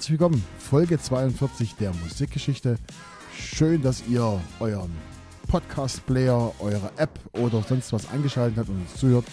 Herzlich willkommen. Folge 42 der Musikgeschichte. Schön, dass ihr euren Podcast-Player, eure App oder sonst was eingeschaltet habt und uns zuhört.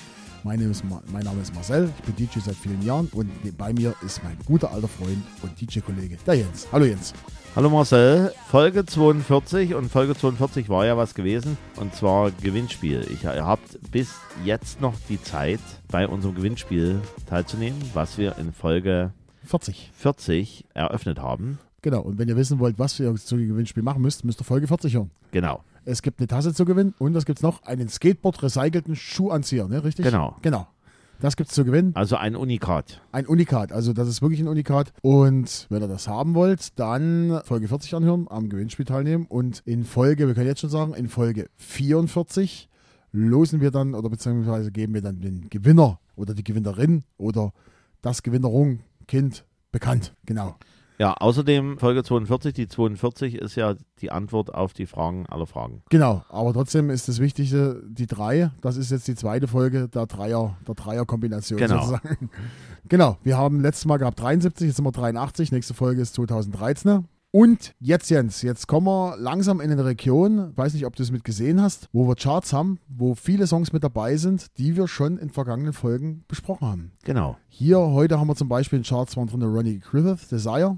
Mein Name, ist, mein Name ist Marcel, ich bin DJ seit vielen Jahren und bei mir ist mein guter alter Freund und DJ-Kollege, der Jens. Hallo Jens. Hallo Marcel, Folge 42 und Folge 42 war ja was gewesen und zwar Gewinnspiel. Ich, ihr habt bis jetzt noch die Zeit, bei unserem Gewinnspiel teilzunehmen, was wir in Folge 40, 40 eröffnet haben. Genau, und wenn ihr wissen wollt, was ihr zu dem Gewinnspiel machen müsst, müsst ihr Folge 40 hören. Genau. Es gibt eine Tasse zu gewinnen und was gibt es noch? Einen Skateboard-recycelten Schuhanzieher, ne? Richtig? Genau. Genau. Das gibt es zu gewinnen. Also ein Unikat. Ein Unikat, also das ist wirklich ein Unikat. Und wenn ihr das haben wollt, dann Folge 40 anhören, am Gewinnspiel teilnehmen. Und in Folge, wir können jetzt schon sagen, in Folge 44 losen wir dann oder beziehungsweise geben wir dann den Gewinner oder die Gewinnerin oder das Gewinnerung, Kind, bekannt. Genau. Ja, außerdem Folge 42, die 42 ist ja die Antwort auf die Fragen aller Fragen. Genau, aber trotzdem ist das Wichtigste die drei. Das ist jetzt die zweite Folge der Dreier, der Dreier-Kombination Genau. sozusagen. Genau, wir haben letztes Mal gehabt 73, jetzt sind wir 83, nächste Folge ist 2013. Und jetzt, Jens, jetzt kommen wir langsam in eine Region, weiß nicht, ob du es mit gesehen hast, wo wir Charts haben, wo viele Songs mit dabei sind, die wir schon in vergangenen Folgen besprochen haben. Genau. Hier heute haben wir zum Beispiel in Charts waren drin Ronnie Griffith, Desire,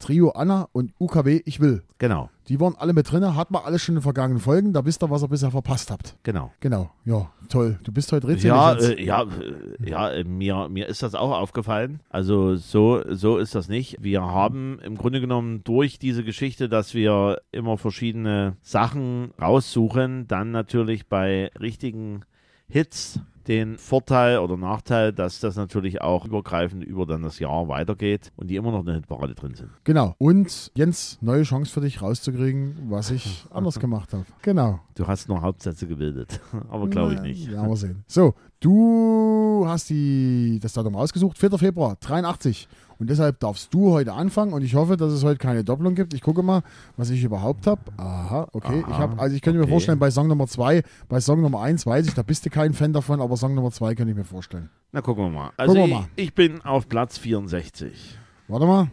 Trio Anna und UKW Ich Will. Genau. Die waren alle mit drin, hat man alles schon in den vergangenen Folgen, da wisst ihr, was ihr bisher verpasst habt. Genau. Genau, ja, toll. Du bist heute. Ja, Jens. äh, ja, äh, ja äh, mir, mir ist das auch aufgefallen. Also so, so ist das nicht. Wir haben im Grunde genommen durch diese Geschichte, dass wir immer verschiedene Sachen raussuchen, dann natürlich bei richtigen Hits den Vorteil oder Nachteil, dass das natürlich auch übergreifend über dann das Jahr weitergeht und die immer noch in der Hitparade drin sind. Genau. Und Jens, neue Chance für dich rauszukriegen, was ich anders gemacht habe. Genau. Du hast nur Hauptsätze gebildet, aber glaube ich nicht. Ja, mal sehen. So, du hast die, das Datum ausgesucht, 4. Februar, 83. Und deshalb darfst du heute anfangen und ich hoffe, dass es heute keine Doppelung gibt. Ich gucke mal, was ich überhaupt habe. Aha, okay. Aha, ich habe, also ich könnte mir okay. vorstellen, bei Song Nummer 2, bei Song Nummer 1 weiß ich, da bist du kein Fan davon, aber Song Nummer 2 könnte ich mir vorstellen. Na, gucken wir mal. Also wir ich, mal. ich bin auf Platz 64. Warte mal.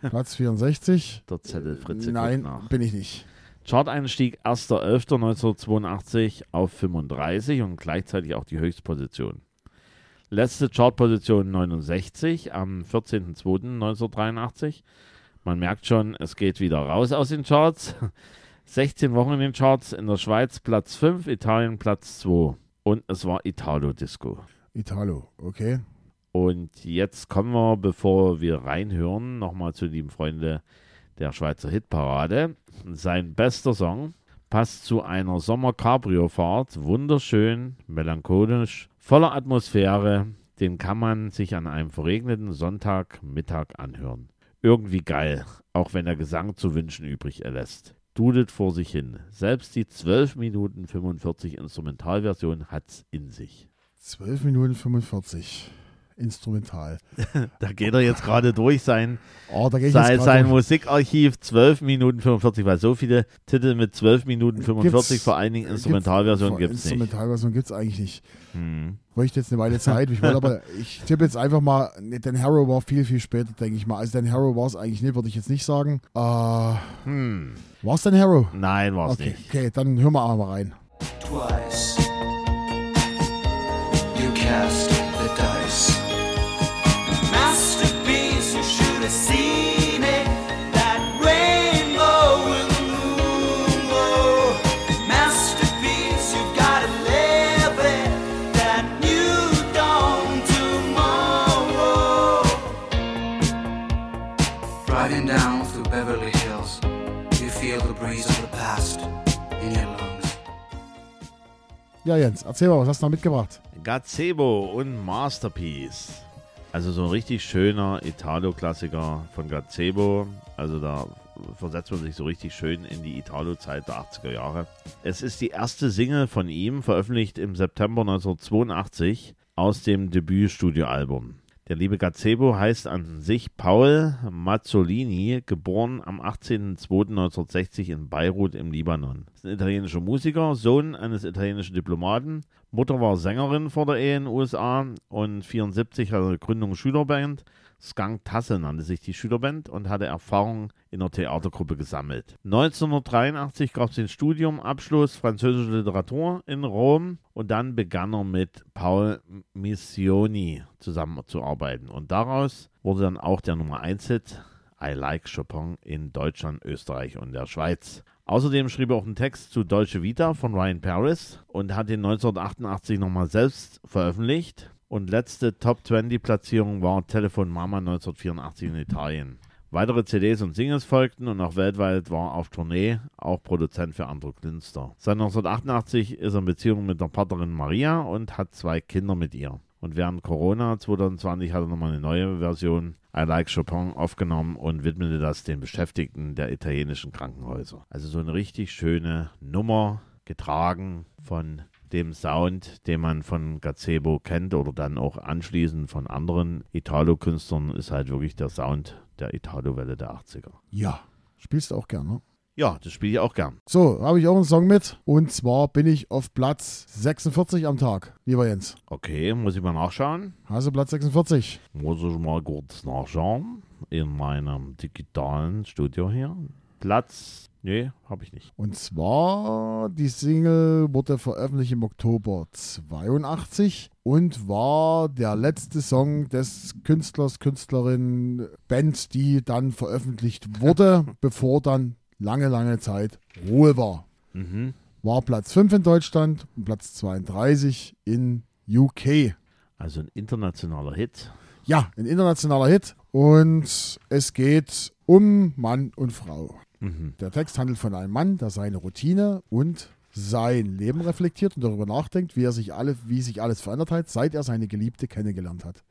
Platz 64. Der Zettel Fritze Nein, bin ich nicht. Chart-Einstieg 1.11.1982 auf 35 und gleichzeitig auch die Höchstposition. Letzte Chartposition 69 am 14.02.1983. Man merkt schon, es geht wieder raus aus den Charts. 16 Wochen in den Charts, in der Schweiz Platz 5, Italien Platz 2. Und es war Italo Disco. Italo, okay. Und jetzt kommen wir, bevor wir reinhören, nochmal zu lieben Freunde der Schweizer Hitparade. Sein bester Song passt zu einer Sommer-Cabrio-Fahrt. Wunderschön, melancholisch, voller Atmosphäre. Den kann man sich an einem verregneten Sonntagmittag anhören. Irgendwie geil, auch wenn der Gesang zu wünschen übrig erlässt. Dudelt vor sich hin. Selbst die 12 Minuten 45 Instrumentalversion hat's in sich. 12 Minuten 45. Instrumental. Da geht er jetzt gerade durch sein Oh, sein, sein Musikarchiv 12 Minuten 45, weil so viele Titel mit 12 Minuten 45, Gibt's- vor allen Dingen Instrumentalversionen gibt es nicht. Instrumentalversion gibt es eigentlich nicht. Hm. Bräuchte jetzt eine Weile Zeit. Ich wollte aber, ich tippe jetzt einfach mal, Dan Harrow war viel, viel später, denke ich mal. Also Dan Harrow war es eigentlich nicht, würde ich jetzt nicht sagen. Äh, war Hm. es Dan Harrow? Nein, war es Okay, nicht. okay, dann hören wir aber mal rein. twice. You cast Ja, Jens, erzähl mal, was hast du noch mitgebracht? Gazebo und Masterpiece. Also so ein richtig schöner Italo-Klassiker von Gazebo. Also da versetzt man sich so richtig schön in die Italo-Zeit der 80er Jahre. Es ist die erste Single von ihm, veröffentlicht im September 1982 aus dem Debütstudioalbum. Der liebe Gazebo heißt an sich Paul Mazzolini, geboren am 18.02.1960 in Beirut im Libanon. Ist ein italienischer Musiker, Sohn eines italienischen Diplomaten. Mutter war Sängerin vor der Ehe in den USA und 74 hatte eine Gründung Schülerband. Skunk Tasse nannte sich die Schülerband und hatte Erfahrung in der Theatergruppe gesammelt. 1983 gab es den Studiumabschluss Französische Literatur in Rom und dann begann er mit Paul Missioni zusammenzuarbeiten. Und daraus wurde dann auch der Nummer 1 Hit I Like Chopin in Deutschland, Österreich und der Schweiz. Außerdem schrieb er auch einen Text zu Deutsche Vita von Ryan Paris und hat den 1988 nochmal selbst veröffentlicht. Und letzte Top 20 Platzierung war Telefon Mama 1984 in Italien. Weitere CDs und Singles folgten und auch weltweit war auf Tournee auch Produzent für andere Künstler. Seit 1988 ist er in Beziehung mit der Partnerin Maria und hat zwei Kinder mit ihr. Und während Corona 2020 hat er nochmal eine neue Version I Like Chopin aufgenommen und widmete das den Beschäftigten der italienischen Krankenhäuser. Also so eine richtig schöne Nummer, getragen von dem Sound, den man von Gazebo kennt oder dann auch anschließend von anderen Italo-Künstlern, ist halt wirklich der Sound der Italo-Welle der 80er. Ja, spielst du auch gern, ne? Ja, das spiele ich auch gern. So, habe ich auch einen Song mit. Und zwar bin ich auf Platz 46 am Tag, lieber Jens. Okay, muss ich mal nachschauen. Hast du Platz 46? Muss ich mal kurz nachschauen in meinem digitalen Studio hier. Platz, nee, habe ich nicht. Und zwar, die Single wurde veröffentlicht im Oktober 82 und war der letzte Song des Künstlers, Künstlerin, Band, die dann veröffentlicht wurde, bevor dann lange, lange Zeit Ruhe war. Mhm. War Platz 5 in Deutschland und Platz 32 in UK. Also ein internationaler Hit. Ja, ein internationaler Hit und es geht um Mann und Frau. Mhm. Der Text handelt von einem Mann, der seine Routine und sein Leben reflektiert und darüber nachdenkt, wie, er sich alle, wie sich alles verändert hat, seit er seine Geliebte kennengelernt hat.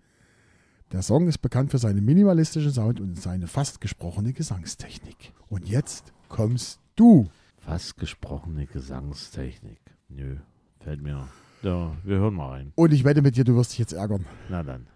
Der Song ist bekannt für seinen minimalistischen Sound und seine fast gesprochene Gesangstechnik. Und jetzt kommst du. Fast gesprochene Gesangstechnik. Nö, fällt mir. Ja, wir hören mal rein. Und ich wette mit dir, du wirst dich jetzt ärgern. Na dann.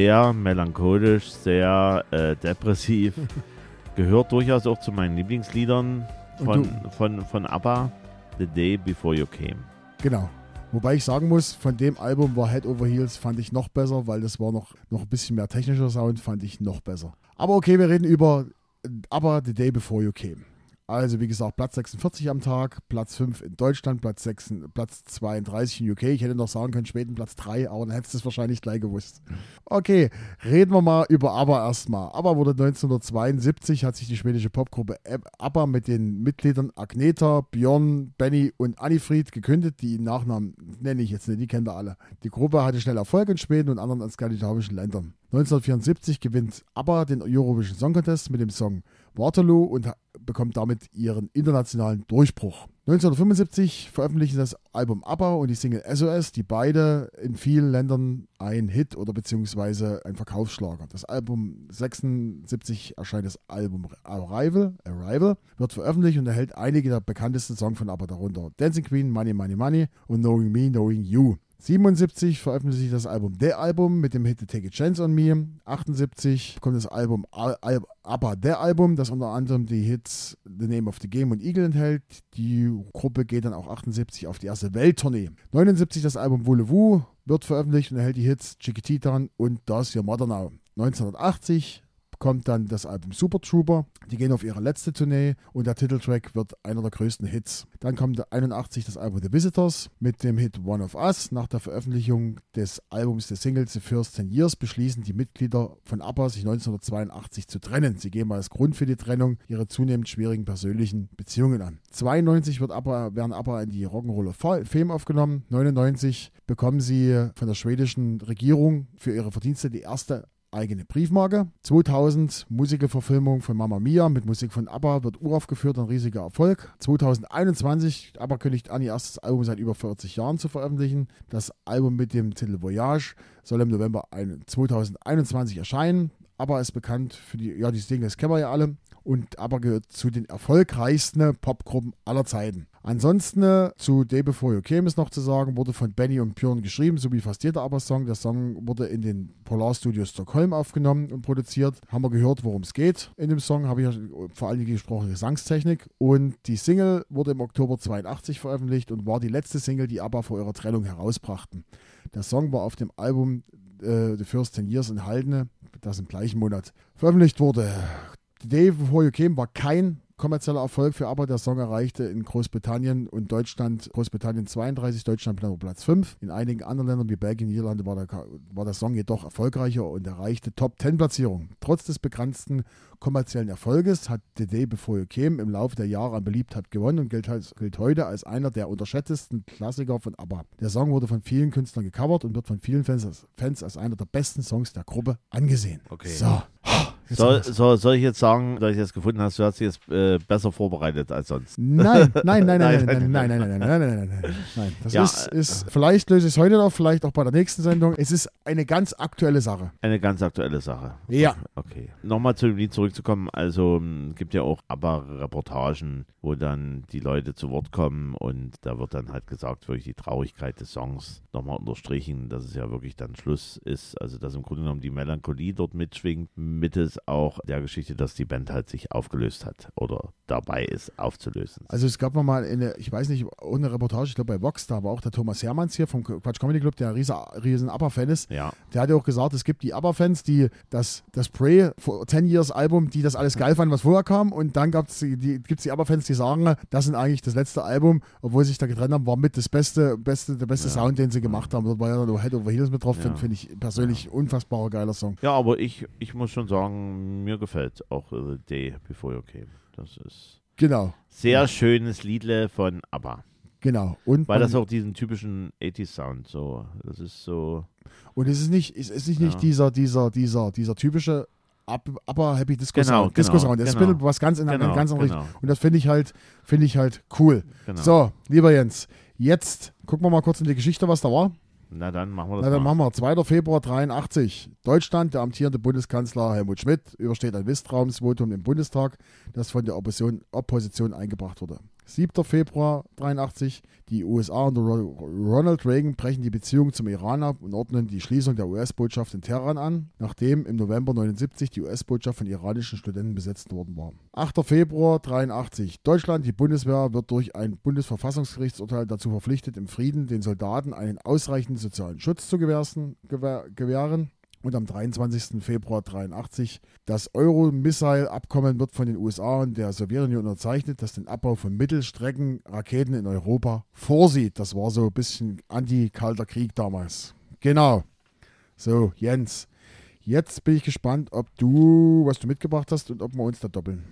Sehr melancholisch, sehr äh, depressiv. Gehört durchaus auch zu meinen Lieblingsliedern von, von, von ABBA, The Day Before You Came. Genau. Wobei ich sagen muss, von dem Album war Head Over Heels fand ich noch besser, weil das war noch, noch ein bisschen mehr technischer Sound, fand ich noch besser. Aber okay, wir reden über aber The Day Before You Came. Also wie gesagt, Platz 46 am Tag, Platz 5 in Deutschland, Platz, 6, Platz 32 in UK. Ich hätte noch sagen können, späten Platz 3, aber dann hättest du es wahrscheinlich gleich gewusst. Okay, reden wir mal über ABBA erstmal. ABBA wurde 1972, hat sich die schwedische Popgruppe ABBA mit den Mitgliedern Agneta, Björn, Benny und Annifried gekündigt. Die Nachnamen nenne ich jetzt nicht, die kennt ihr alle. Die Gruppe hatte schnell Erfolg in Schweden und anderen skandinavischen Ländern. 1974 gewinnt ABBA den Eurovision Song Contest mit dem Song Waterloo und bekommt damit ihren internationalen Durchbruch. 1975 veröffentlichen das Album ABBA und die Single SOS, die beide in vielen Ländern ein Hit oder beziehungsweise ein Verkaufsschlager. Das Album 76 erscheint das Album Arrival, Arrival, wird veröffentlicht und erhält einige der bekanntesten Songs von ABBA, darunter Dancing Queen, Money Money Money und Knowing Me, Knowing You. 77 veröffentlicht sich das Album The Album mit dem Hit Take a Chance on Me. 78 kommt das Album Al Al ABBA The Album, das unter anderem die Hits The Name of the Game und Eagle enthält. Die Gruppe geht dann auch 78 auf die erste Welttournee. 79 das Album Voulez-Vous wird veröffentlicht und erhält die Hits Chiquititan und Das Your Mother Now. 1980 kommt dann das Album Super Trooper. Die gehen auf ihre letzte Tournee und der Titeltrack wird einer der größten Hits. Dann kommt 81 das Album The Visitors mit dem Hit One of Us. Nach der Veröffentlichung des Albums des Singles The First Ten Years beschließen die Mitglieder von ABBA sich 1982 zu trennen. Sie geben als Grund für die Trennung ihre zunehmend schwierigen persönlichen Beziehungen an. 92 wird ABBA, werden ABBA in die Rock'n'Roller Fa- Fame aufgenommen. 99 bekommen sie von der schwedischen Regierung für ihre Verdienste die erste eigene Briefmarke. 2000 Musicalverfilmung von Mamma Mia mit Musik von ABBA wird uraufgeführt, ein riesiger Erfolg. 2021, ABBA kündigt an, ihr erstes Album seit über 40 Jahren zu veröffentlichen. Das Album mit dem Titel Voyage soll im November ein- 2021 erscheinen. ABBA ist bekannt für die, ja, die Dinge, das kennen wir ja alle. Und ABBA gehört zu den erfolgreichsten Popgruppen aller Zeiten. Ansonsten äh, zu Day Before You Came ist noch zu sagen, wurde von Benny und Björn geschrieben, so wie fast jeder ABBA-Song. Der Song wurde in den Polar Studios Stockholm aufgenommen und produziert. Haben wir gehört, worum es geht. In dem Song habe ich ja vor allen Dingen gesprochen, Gesangstechnik. Und die Single wurde im Oktober 82 veröffentlicht und war die letzte Single, die ABBA vor ihrer Trennung herausbrachten. Der Song war auf dem Album äh, The First Ten Years enthalten, das im gleichen Monat veröffentlicht wurde. The Day Before You Came war kein kommerzieller Erfolg für ABBA. Der Song erreichte in Großbritannien und Deutschland, Großbritannien 32, Deutschland Platz 5. In einigen anderen Ländern wie Belgien, Niederlande war der, war der Song jedoch erfolgreicher und erreichte Top 10 Platzierung. Trotz des begrenzten kommerziellen Erfolges hat The Day Before You Came im Laufe der Jahre an Beliebtheit gewonnen und gilt, gilt heute als einer der unterschätztesten Klassiker von ABBA. Der Song wurde von vielen Künstlern gecovert und wird von vielen Fans als, Fans als einer der besten Songs der Gruppe angesehen. Okay. So. Jetzt Soll, soll, soll ich jetzt sagen, dass ich das gefunden hast, du hast dich jetzt äh, besser vorbereitet als sonst? Nein, nein, nein, nein, Nein, nein, nein, nein, nein, nein, nein, nein, nein, nein, nein, nein. Das Ja, ist, ist, vielleicht löse ich es heute noch, vielleicht auch bei der nächsten Sendung. Es ist eine ganz aktuelle Sache. Eine ganz aktuelle Sache. Ja. Okay. Nochmal zu dem Lied zurückzukommen. Also es gibt ja auch ABBA-Reportagen, wo dann die Leute zu Wort kommen und da wird dann halt gesagt, wirklich die Traurigkeit des Songs nochmal unterstrichen, dass es ja wirklich dann Schluss ist. Also dass im Grunde genommen die Melancholie dort mitschwingt, auch der Geschichte, dass die Band halt sich aufgelöst hat oder dabei ist aufzulösen. Also es gab mal eine, ich weiß nicht, eine Reportage, ich glaube bei Vox, da war auch der Thomas Hermanns hier vom Quatsch Comedy Club, der ein riesen, riesen ABBA-Fan ist. ja. Der hat ja auch gesagt, es gibt die ABBA-Fans, die das, das Prey for 10 Years Album, die das alles geil fanden, was vorher kam. Und dann gibt's die, die, gibt's die ABBA-Fans, die sagen, das sind eigentlich das letzte Album, obwohl sie sich da getrennt haben, war mit das beste, beste der beste Ja. Sound, den sie gemacht haben. Dort war ja Head Over Heels mit drauf, Ja. finde find ich persönlich unfassbarer geiler Song. Ja, aber ich, ich muss schon sagen, mir gefällt auch äh, The Day Before You Came. Das ist Genau, sehr schönes Liedle von ABBA. genau. Und, Weil das auch diesen typischen 80s-Sound so, das ist so, und es ist nicht, es ist nicht, nicht Ja. dieser, dieser, dieser, dieser typische Ab- ABBA Happy Disco Genau, Sound. Disco genau, Sound. Das ist genau. ein bisschen was ganz in einer Genau, ganz anderen genau. Richtung. Und das finde ich halt, finde ich halt cool. genau. So, lieber Jens, jetzt gucken wir mal kurz in die Geschichte, was da war. Na dann machen wir das Na, dann mal. machen wir 2. Februar 83. Deutschland, der amtierende Bundeskanzler Helmut Schmidt übersteht ein Misstrauensvotum im Bundestag, das von der Opposition, Opposition eingebracht wurde. 7. Februar 83. Die USA unter Ro- Ronald Reagan brechen die Beziehungen zum Iran ab und ordnen die Schließung der US-Botschaft in Teheran an, nachdem im November 79 die US-Botschaft von iranischen Studenten besetzt worden war. 8. Februar 83. Deutschland, die Bundeswehr wird durch ein Bundesverfassungsgerichtsurteil dazu verpflichtet, im Frieden den Soldaten einen ausreichenden sozialen Schutz zu gewähren. Und am 23. Februar 83 das Euro-Missile-Abkommen wird von den USA und der Sowjetunion unterzeichnet, das den Abbau von Mittelstreckenraketen in Europa vorsieht. Das war so ein bisschen anti-kalter Krieg damals. Genau. So, Jens. Jetzt bin ich gespannt, ob du, was du mitgebracht hast und ob wir uns da doppeln.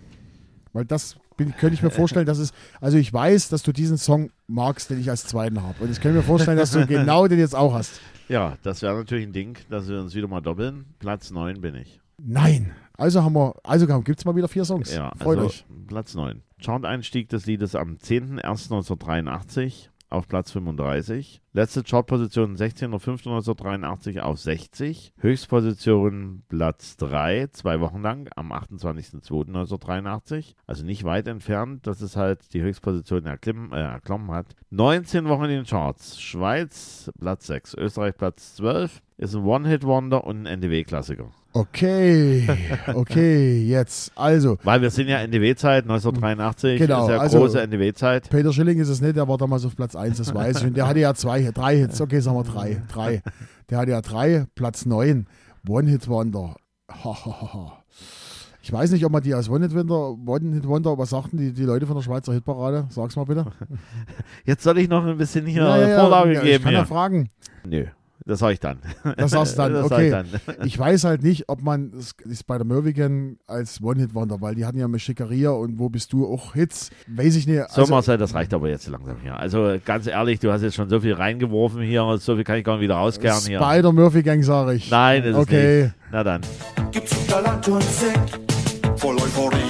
Weil das bin, könnte ich mir vorstellen, dass es, also ich weiß, dass du diesen Song magst, den ich als zweiten habe. Und ich kann mir vorstellen, dass du genau den jetzt auch hast. Ja, das wäre natürlich ein Ding, dass wir uns wieder mal doppeln. Platz 9 bin ich. Nein. Also haben wir, also gibt es mal wieder vier Songs. Ja, Freut also euch. Platz 9. Chart-Einstieg des Liedes am 10.01.1983 auf Platz 35. Letzte Chartposition 16.05.1983 auf 60. Höchstposition Platz 3, zwei Wochen lang am 28.02.1983. Also nicht weit entfernt, dass es halt die Höchstposition erklimmen, äh, erklommen hat. 19 Wochen in den Charts. Schweiz Platz 6, Österreich Platz 12. Ist ein One-Hit-Wonder und ein NDW-Klassiker. Okay, okay, jetzt. Also, Weil wir sind ja NDW-Zeit, 1983 Genau, ist ja also- große NDW-Zeit. Peter Schilling ist es nicht, der war damals auf Platz 1, das weiß ich. Und der hatte ja zwei, drei Hits. Okay, sagen wir drei. Drei. Der hatte ja drei, Platz 9. One-Hit-Wonder. Ich weiß nicht, ob man die als One-Hit-Wonder, One-Hit-Wonder, was sagten die, die Leute von der Schweizer Hitparade? Sag's mal bitte. Jetzt soll ich noch ein bisschen hier Ja, ja, ja, Vorlage ja, geben. Ich kann ja fragen. Nö, Das sag ich dann. Das sagst dann, Das okay. ich dann. Ich weiß halt nicht, ob man das ist bei der Mervigan als One-Hit-Wonder, weil die hatten ja mit Schickeria und Wo bist du auch Hits. Weiß ich nicht. So, Also, Marcel, das reicht aber jetzt langsam hier. Also ganz ehrlich, du hast jetzt schon so viel reingeworfen hier, so viel kann ich gar nicht wieder rauskehren hier. Spider Murphy Gang, sage ich. Nein, ist Okay. es nicht. Na dann. Gibt's Land und Sekt voll Euphorie.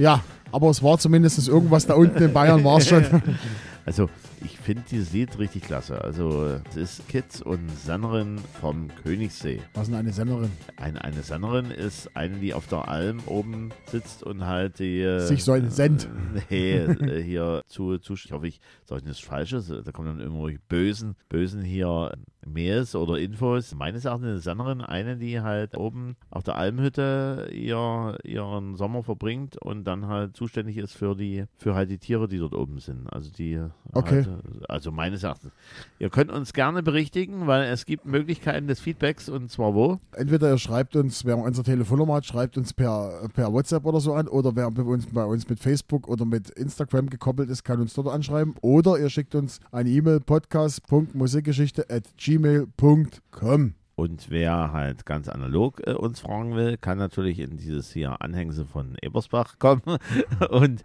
Ja, aber es war zumindest irgendwas da unten in Bayern, war es schon. Also, finde dieses Lied richtig klasse. Also, es ist Kids und Sängerin vom Königssee. Was ist denn eine Senderin? Eine, eine Sängerin ist eine, die auf der Alm oben sitzt und halt die. äh, Sich so ein Send. Nee, äh, hier zu, zu. Ich hoffe, ich sage nichts Falsches. Da kommen dann immer bösen, bösen hier Mails oder Infos. Meines Erachtens eine Sängerin, eine, die halt oben auf der Almhütte ihr, ihren Sommer verbringt und dann halt zuständig ist für die, für halt die Tiere, die dort oben sind. Also die. Okay. Halt, also meines Erachtens. Ihr könnt uns gerne berichtigen, weil es gibt Möglichkeiten des Feedbacks und zwar wo? Entweder ihr schreibt uns, wer unsere Telefonnummer hat, schreibt uns per, per WhatsApp oder so an. Oder wer bei uns, bei uns mit Facebook oder mit Instagram gekoppelt ist, kann uns dort anschreiben. Oder ihr schickt uns eine E-Mail podcast.musikgeschichte at gmail.com. Und wer halt ganz analog äh, uns fragen will, kann natürlich in dieses hier Anhängsel von Ebersbach kommen und,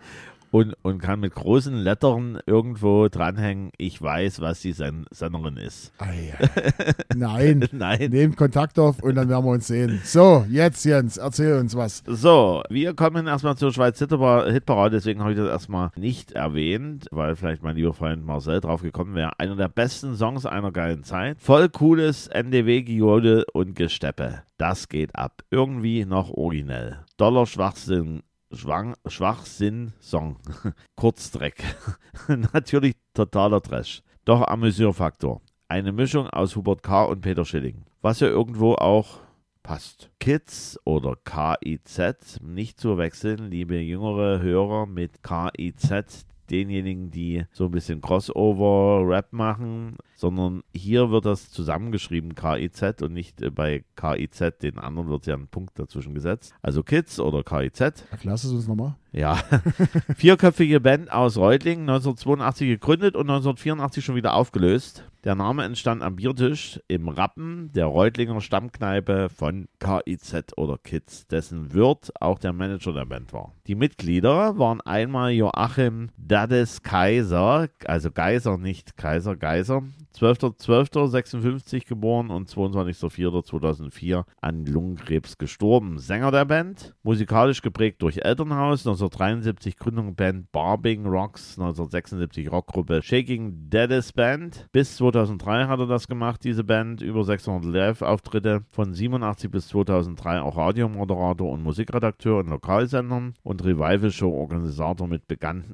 und, und kann mit großen Lettern irgendwo dranhängen, ich weiß, was die Sen Senderin ist. Ei, Nein. Nein. Nehmt Kontakt auf und dann werden wir uns sehen. So, jetzt Jens, erzähl uns was. So, wir kommen erstmal zur Schweiz Hitpar- Hitparade, deswegen habe ich das erstmal nicht erwähnt, weil vielleicht mein lieber Freund Marcel drauf gekommen wäre. Einer der besten Songs einer geilen Zeit. Voll cooles NDW, Giode und Gesteppe. Das geht ab. Irgendwie noch originell. Dollar Schwachsinn. Schwang, Schwachsinn-Song. Kurzdreck. Natürlich totaler Trash. Doch Amüsierfaktor. Eine Mischung aus Hubert K. und Peter Schilling. Was ja irgendwo auch passt. Kids oder KIZ, nicht zu wechseln, liebe jüngere Hörer mit KIZ, denjenigen, die so ein bisschen Crossover-Rap machen, sondern hier wird das zusammengeschrieben KIZ und nicht äh, bei KIZ, den anderen wird ja ein Punkt dazwischen gesetzt. Also Kids oder KIZ. Erklärst du es uns nochmal? Ja, vierköpfige Band aus Reutlingen, 1982 gegründet und 1984 schon wieder aufgelöst. Der Name entstand am Biertisch im Rappen der Reutlinger Stammkneipe von KIZ oder Kids, dessen Wirt auch der Manager der Band war. Die Mitglieder waren einmal Joachim Dades Kaiser, also Geiser, nicht Kaiser, Geiser, 12.12.56 geboren und 22.04.2004 an Lungenkrebs gestorben. Sänger der Band, musikalisch geprägt durch Elternhaus, 1973 Gründung Band Barbing Rocks, 1976 Rockgruppe Shaking Deadest Band. Bis 2003 hat er das gemacht, diese Band, über 600 Live-Auftritte, von 87 bis 2003 auch Radiomoderator und Musikredakteur in Lokalsendern und Revival-Show-Organisator mit,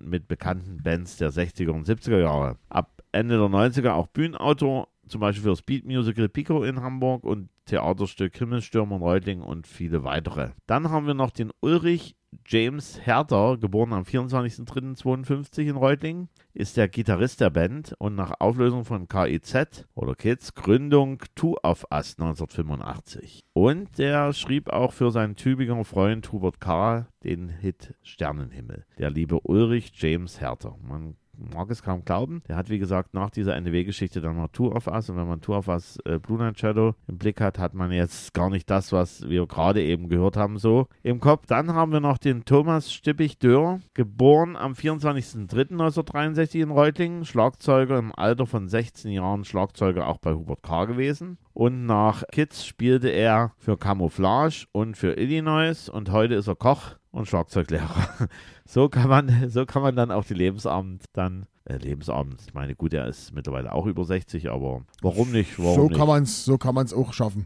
mit bekannten Bands der 60er und 70er Jahre. Ab Ende der 90er auch Bühnenautor, zum Beispiel für Speed Musical Pico in Hamburg und Theaterstück Himmelsstürmer in Reutlingen und viele weitere. Dann haben wir noch den Ulrich James Herter, geboren am 24.03.52 in Reutlingen, ist der Gitarrist der Band und nach Auflösung von KIZ oder Kids Gründung Two of Us 1985. Und der schrieb auch für seinen Tübinger Freund Hubert K. den Hit Sternenhimmel. Der liebe Ulrich James Herter. Man mag es kaum glauben. Der hat, wie gesagt, nach dieser NDW-Geschichte dann noch Tour of Us. Und wenn man Tour of Us äh, Blue Night Shadow im Blick hat, hat man jetzt gar nicht das, was wir gerade eben gehört haben, so im Kopf. Dann haben wir noch den Thomas Stippich-Dörr, geboren am 24.03.1963 in Reutlingen. Schlagzeuger im Alter von 16 Jahren, Schlagzeuger auch bei Hubert K. gewesen. Und nach Kids spielte er für Camouflage und für Illinois. Und heute ist er Koch und Schlagzeuglehrer. So kann man, so kann man dann auch die Lebensabend dann, äh, Lebensabend, ich meine, gut, er ist mittlerweile auch über 60, aber warum nicht? Warum So nicht? kann man es so kann man's auch schaffen.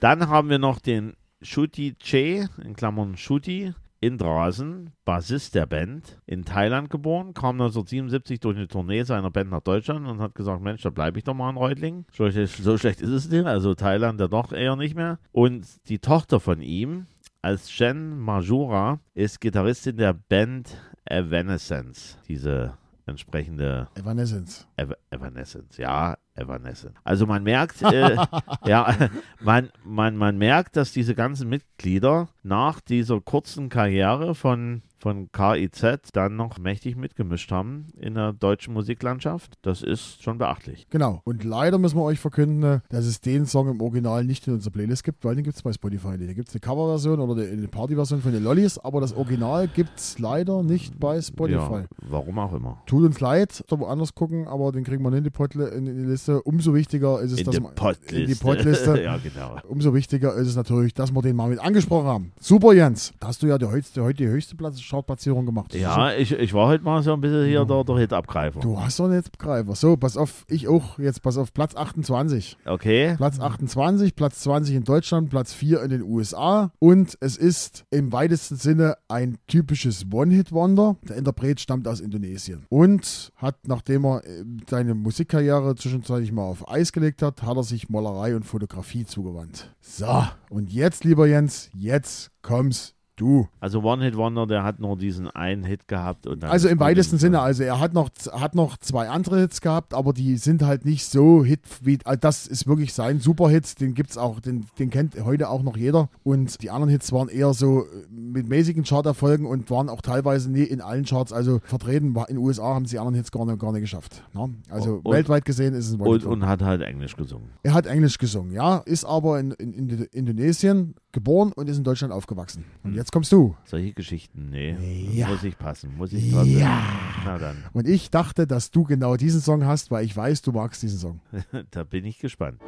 Dann haben wir noch den Shuti Che, in Klammern Shuti, Indrasen, Bassist der Band, in Thailand geboren, kam 1977 durch eine Tournee seiner Band nach Deutschland und hat gesagt, Mensch, da bleibe ich doch mal in Reutlingen. So, schlecht- so schlecht ist es nicht, also Thailand ja doch eher nicht mehr. Und die Tochter von ihm, als Jen Majura, ist Gitarristin der Band Evanescence, diese entsprechende Evanescence. Ev Evanescence, ja, Evanescence. Also man merkt, äh, ja, man, man, man merkt, dass diese ganzen Mitglieder nach dieser kurzen Karriere von, von KIZ dann noch mächtig mitgemischt haben in der deutschen Musiklandschaft. Das ist schon beachtlich. Genau. Und leider müssen wir euch verkünden, dass es den Song im Original nicht in unserer Playlist gibt, weil den gibt es bei Spotify nicht. Da gibt es eine Coverversion oder eine- Partyversion von den Lollis, aber das Original gibt es leider nicht bei Spotify. Ja, warum auch immer. Tut uns leid, da woanders gucken, aber den kriegen wir nicht in die, Potle, in, die Liste. Umso wichtiger ist es, In dass die wir- Potliste. in die Potliste. ja, genau. Umso wichtiger ist es natürlich, dass wir den mal mit angesprochen haben. Super, Jens. Da hast du ja die, heute, heute die höchste Platz Chartplatzierung gemacht. Ja, ich, ich war heute mal so ein bisschen hier der, der Hit-Abgreifer. Du hast doch nicht Begreifer. So, pass auf, ich auch. Jetzt pass auf, Platz 28. Okay? Platz 28, Platz 20 in Deutschland, Platz 4 in den USA. Und es ist im weitesten Sinne ein typisches One-Hit-Wonder. Der Interpret stammt aus Indonesien. Und hat, nachdem er äh, seine Musikkarriere zwischenzeitlich mal auf Eis gelegt hat, hat er sich Malerei und Fotografie zugewandt. So, und jetzt, lieber Jens, jetzt kommst du. Also One-Hit-Wonder, der hat nur diesen einen Hit gehabt. Und dann Also im weitesten. Sinne, also er hat noch, hat noch zwei andere Hits gehabt, aber die sind halt nicht so Hit wie, also das ist wirklich sein Superhit, den gibt's auch, den, den kennt heute auch noch jeder und die anderen Hits waren eher so äh, mit mäßigen Charterfolgen und waren auch teilweise nie in allen Charts, also vertreten, war in den USA haben sie die anderen Hits gar nicht, gar nicht geschafft. Ne? Also Und- weltweit gesehen ist es ein Und, One-Hit-Wonder. und hat halt Englisch gesungen. Er hat Englisch gesungen, ja, ist aber in, in, in Indonesien geboren und ist in Deutschland aufgewachsen. Und jetzt kommst du. Solche Geschichten, nee. Ja. Muss ich passen. Muss ich trotzdem. Ja. Na dann, Und ich dachte, dass du genau diesen Song hast, weil ich weiß, du magst diesen Song. da bin ich gespannt.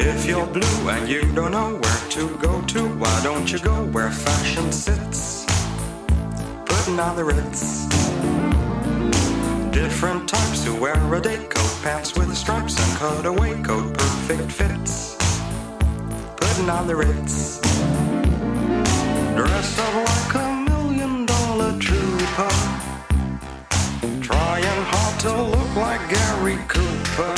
If you're blue and you don't know where to go to, why don't you go where fashion sits? Putting on the ritz. Different types who wear a day coat, pants with stripes and cutaway coat, perfect fits. Putting on the ritz. Dressed up like a million dollar trooper. Trying hard to look like Gary Cooper.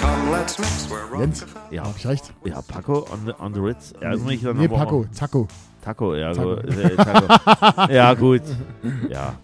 Come, let's mix where Jens. Ja, hab ich recht? ja Paco on the, on the Ritz. Erinnert mich dann Nee, Paco, Taco. Taco, ja, Taco. Gut, äh, Taco. ja, gut. Ja.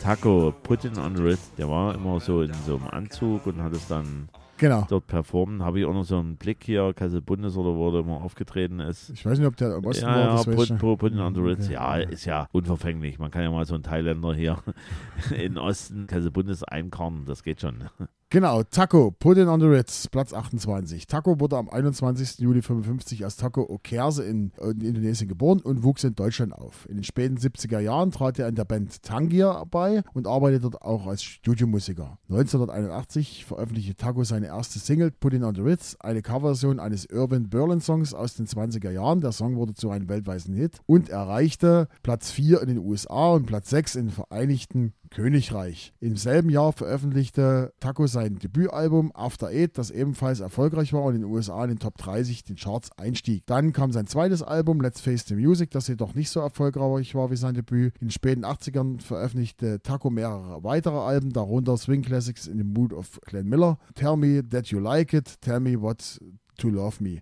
Taco, Put in on the Ritz, der war immer so in so einem Anzug und hat es dann Genau. dort performt. Habe ich auch noch so einen Blick hier, Kassel Bundes oder wo der immer aufgetreten ist. Ich weiß nicht, ob der im Osten Ja, war. ja, Das put, put, put on the Ritz. Okay. Ja, ist ja unverfänglich. Man kann ja mal so einen Thailänder hier in den Osten, Kassel Bundes einkarnen. Das geht schon. Genau, Taco, Put in on the Ritz, Platz 28. Taco wurde am 21. Juli 55 als Taco Okerse in, in Indonesien geboren und wuchs in Deutschland auf. In den späten 70er Jahren trat er in der Band Tangier bei und arbeitete dort auch als Studiomusiker. 1981 veröffentlichte Taco seine erste Single Put in on the Ritz, eine Coverversion eines Irvin Berlin Songs aus den 20er Jahren. Der Song wurde zu einem weltweiten Hit und erreichte Platz 4 in den USA und Platz 6 in den Vereinigten Königreich. Im selben Jahr veröffentlichte Taco sein Debütalbum After Eight, das ebenfalls erfolgreich war und in den USA in den Top 30 den Charts einstieg. Dann kam sein zweites Album Let's Face the Music, das jedoch nicht so erfolgreich war wie sein Debüt. In den späten 80ern veröffentlichte Taco mehrere weitere Alben, darunter Swing Classics in the Mood of Glenn Miller, Tell Me That You Like It, Tell Me What to Love Me.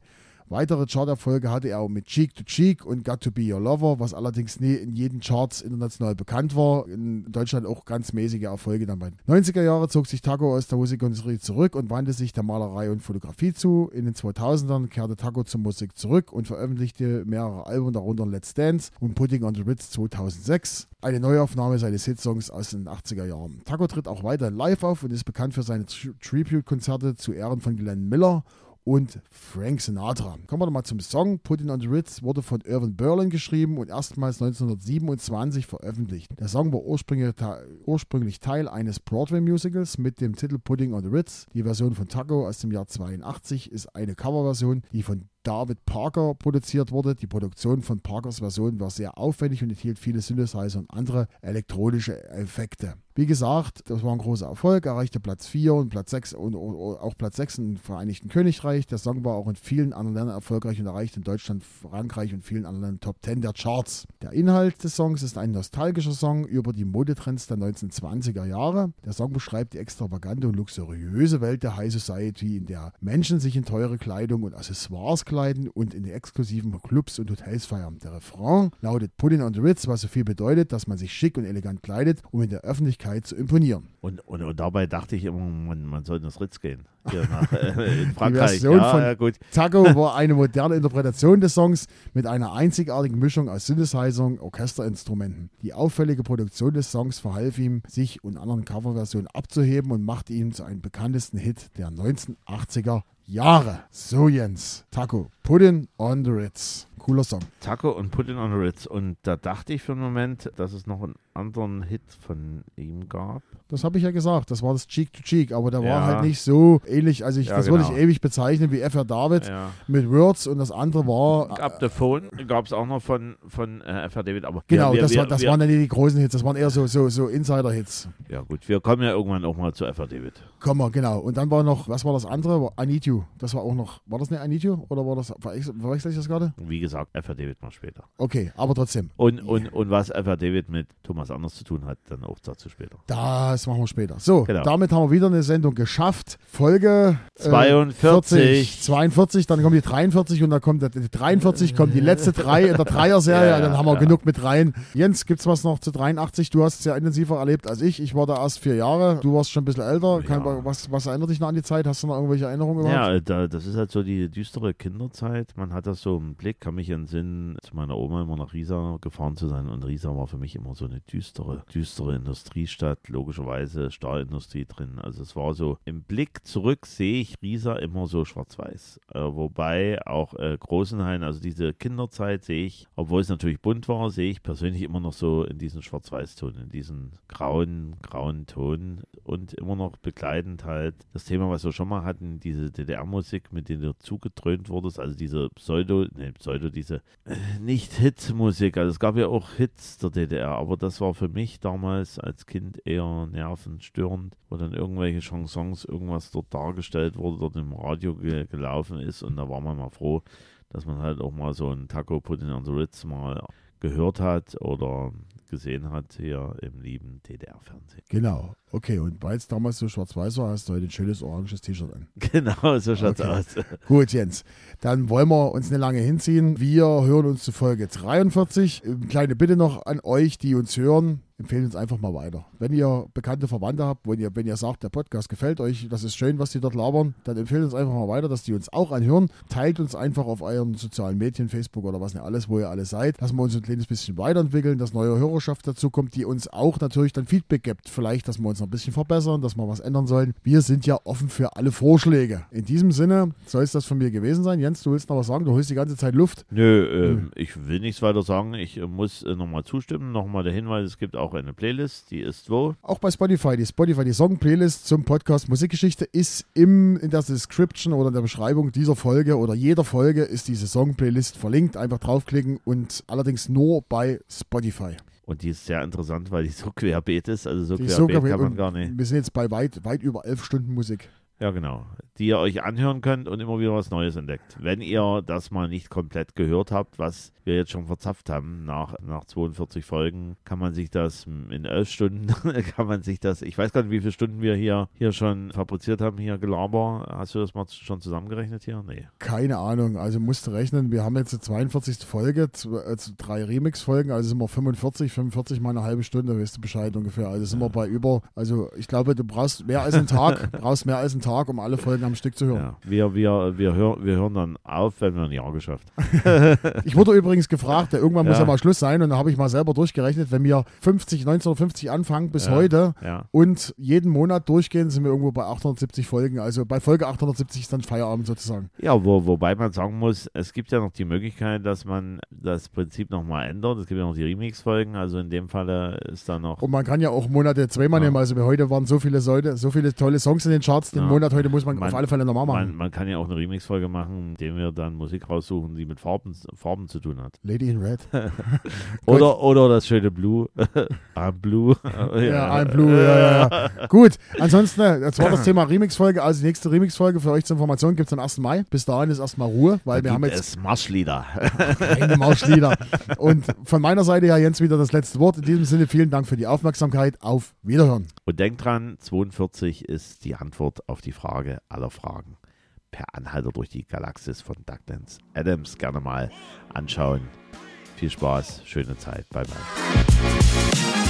Weitere Charterfolge hatte er auch mit Cheek to Cheek und Got to Be Your Lover, was allerdings nie in jeden Charts international bekannt war. In Deutschland auch ganz mäßige Erfolge dann bei. 90er Jahre zog sich Taco aus der Musikindustrie zurück und wandte sich der Malerei und Fotografie zu. In den 2000ern kehrte Taco zur Musik zurück und veröffentlichte mehrere Alben, darunter Let's Dance und Putting on the Ritz 2006. Eine Neuaufnahme seines Hitsongs aus den 80er Jahren. Taco tritt auch weiter live auf und ist bekannt für seine Tri- Tribute-Konzerte zu Ehren von Glenn Miller und Frank Sinatra. Kommen wir doch mal zum Song. Put It on the Ritz wurde von Irvin Berlin geschrieben und erstmals 1927 veröffentlicht. Der Song war ursprünglich, ursprünglich Teil eines Broadway-Musicals mit dem Titel Pudding on the Ritz. Die Version von Taco aus dem Jahr 82 ist eine Coverversion, die von David Parker produziert wurde. Die Produktion von Parkers Version war sehr aufwendig und enthielt viele Synthesizer und andere elektronische Effekte. Wie gesagt, das war ein großer Erfolg, erreichte Platz 4 und Platz 6 und, auch Platz 6 im Vereinigten Königreich. Der Song war auch in vielen anderen Ländern erfolgreich und erreichte in Deutschland, Frankreich und vielen anderen Top 10 der Charts. Der Inhalt des Songs ist ein nostalgischer Song über die Modetrends der 1920er Jahre. Der Song beschreibt die extravagante und luxuriöse Welt der High Society, in der Menschen sich in teure Kleidung und Accessoires kleiden und in die exklusiven Clubs und Hotels feiern. Der Refrain lautet Pudding on the Ritz, was so viel bedeutet, dass man sich schick und elegant kleidet, um in der Öffentlichkeit zu imponieren. Und, und, und dabei dachte ich immer, man, man sollte ins Ritz gehen. Hier nach, äh, in Die Frankreich. Version ja, von ja, gut. Taco war eine moderne Interpretation des Songs mit einer einzigartigen Mischung aus Synthesizern, Orchesterinstrumenten. Die auffällige Produktion des Songs verhalf ihm, sich und anderen Coverversionen abzuheben und machte ihn zu einem bekanntesten Hit der 1980er Jahre. So Jens, Taco, Pudding on the Ritz. Cooler Song. Taco und Pudding on the Ritz. Und da dachte ich für einen Moment, dass es noch einen anderen Hit von ihm gab. Das habe ich ja gesagt, das war das Cheek to Cheek, aber der war Ja. halt nicht so ähnlich, also ich, Ja, das würde ich genau. ewig bezeichnen wie F.R. David Ja. mit Words und das andere war Up the Phone gab es auch noch von, von äh, FR David. Aber Genau, wir, wir, das, war, wir, das wir, waren dann die großen Hits, das waren eher so, so, so Insider-Hits. Ja gut, wir kommen ja irgendwann auch mal zu FR David. Komm mal, genau. Und dann war noch, was war das andere? War I Need You. Das war auch noch, war das nicht I Need You? Oder war das, verwechsel ich das gerade? Wie gesagt, FR David mal später. Okay, aber trotzdem. Und, und, und was FR David mit Thomas Anders zu tun hat, dann auch dazu später. Das machen wir später. So, Genau. damit haben wir wieder eine Sendung geschafft. Folge äh, 42. 42, dann kommt die 43 und dann kommt die 43, kommt die letzte drei in der Dreier-Serie. Ja, dann haben wir ja. genug mit rein. Jens, gibt's was noch zu 83? Du hast es ja intensiver erlebt als ich. Ich war da erst vier Jahre. Du warst schon ein bisschen älter. Ja. was, was erinnert dich noch an die Zeit? Hast du noch irgendwelche Erinnerungen überhaupt? Ja, da, das ist halt so die düstere Kinderzeit. Man hat das so im Blick, kann mich entsinnen, zu meiner Oma immer nach Riesa gefahren zu sein. Und Riesa war für mich immer so eine düstere, düstere Industriestadt, logischerweise Stahlindustrie drin. Also es war so, im Blick zurück sehe ich Riesa immer so schwarz-weiß. Äh, wobei auch äh, Großenhain, also diese Kinderzeit sehe ich, obwohl es natürlich bunt war, sehe ich persönlich immer noch so in diesen Schwarz-Weiß-Ton, in diesen grauen, grauen Ton und immer noch begleitend halt das Thema, was wir schon mal hatten, diese DDR-Musik, mit der du zugedröhnt wurdest, also diese Pseudo, ne, Pseudo, diese äh, nicht Hit-Musik, also es gab ja auch Hits der DDR, aber das war für mich damals als Kind eher nervenstörend, wo dann irgendwelche Chansons, irgendwas dort dargestellt wurde, dort im Radio ge gelaufen ist. Und da war man mal froh, dass man halt auch mal so ein Taco Pudding on the Ritz mal gehört hat oder gesehen hat hier im lieben DDR-Fernsehen. Genau. Okay, und weil es damals so schwarz-weiß war, hast du heute ein schönes oranges T-Shirt an. Genau, so schaut's Okay. aus. Gut, Jens. Dann wollen wir uns nicht lange hinziehen. Wir hören uns zu Folge 43. Ähm, Kleine Bitte noch an euch, die uns hören. Empfehlen uns einfach mal weiter. Wenn ihr bekannte Verwandte habt, wenn ihr, wenn ihr sagt, der Podcast gefällt euch, das ist schön, was die dort labern, dann empfehlt uns einfach mal weiter, dass die uns auch anhören. Teilt uns einfach auf euren sozialen Medien, Facebook oder was nicht alles, wo ihr alle seid, dass wir uns ein kleines bisschen weiterentwickeln, dass neue Hörerschaft dazu kommt, die uns auch natürlich dann Feedback gibt. Vielleicht, dass wir uns noch ein bisschen verbessern, dass wir was ändern sollen. Wir sind ja offen für alle Vorschläge. In diesem Sinne soll es das von mir gewesen sein. Jens, du willst noch was sagen? Du holst die ganze Zeit Luft. Nö, ähm, ich will nichts weiter sagen. Ich äh, muss äh, nochmal zustimmen. Nochmal der Hinweis, es gibt auch eine Playlist, die ist wo? Auch bei Spotify. Die Spotify, die Song-Playlist zum Podcast Musikgeschichte ist im, in der Description oder in der Beschreibung dieser Folge oder jeder Folge ist diese Song-Playlist verlinkt. Einfach draufklicken und allerdings nur bei Spotify. Und die ist sehr interessant, weil die so querbeet ist. Also so ist so querbeet querbeet kann man gar nicht. Wir sind jetzt bei weit, weit über elf Stunden Musik. Ja, genau. Die ihr euch anhören könnt und immer wieder was Neues entdeckt. Wenn ihr das mal nicht komplett gehört habt, was wir jetzt schon verzapft haben, nach, nach 42 Folgen, kann man sich das in elf Stunden, kann man sich das, ich weiß gar nicht, wie viele Stunden wir hier, hier schon fabriziert haben, hier Gelaber. Hast du das mal schon zusammengerechnet hier? Nee. Keine Ahnung, also musste rechnen. Wir haben jetzt die 42. Folge, äh, z- drei Remix-Folgen, also sind wir 45, 45 mal eine halbe Stunde, weißt du Bescheid ungefähr. Also sind wir bei über, also ich glaube, du brauchst mehr als einen Tag, brauchst mehr als einen Tag, um alle Folgen am Stück zu hören. Ja. Wir, wir, wir, hör, wir hören dann auf, wenn wir ein Jahr geschafft Ich wurde übrigens gefragt, irgendwann muss Ja. mal Schluss sein und da habe ich mal selber durchgerechnet, wenn wir 50, 1950 anfangen bis heute und jeden Monat durchgehen, sind wir irgendwo bei 870 Folgen. Also bei Folge 870 ist dann Feierabend sozusagen. Ja, wo, wobei man sagen muss, es gibt ja noch die Möglichkeit, dass man das Prinzip nochmal ändert. Es gibt ja noch die Remix-Folgen, also in dem Falle ist da noch. Und man kann ja auch Monate zweimal Ja. nehmen. Also heute waren so viele Leute, so viele tolle Songs in den Charts den Ja. Monat Monat heute muss man, Man- auf alle Fälle normal machen. Man, man kann ja auch eine Remix-Folge machen, indem wir dann Musik raussuchen, die mit Farben, Farben zu tun hat. Lady in Red. Oder, oder das schöne Blue. I'm Blue. Ja, ein Blue, ja, ja, ja. Gut, ansonsten, äh, das war das Thema Remix-Folge. Also die nächste Remix-Folge für euch zur Information gibt es am 1. Mai. Bis dahin ist erstmal Ruhe, weil wir haben jetzt es Marschlieder. keine Mauslieder. Und von meiner Seite ja Jens wieder das letzte Wort. In diesem Sinne vielen Dank für die Aufmerksamkeit. Auf Wiederhören. Und denkt dran, 42 ist die Antwort auf die Frage aller Fragen. Per Anhalter durch die Galaxis von Douglas Adams gerne mal anschauen. Viel Spaß, schöne Zeit. Bye bye.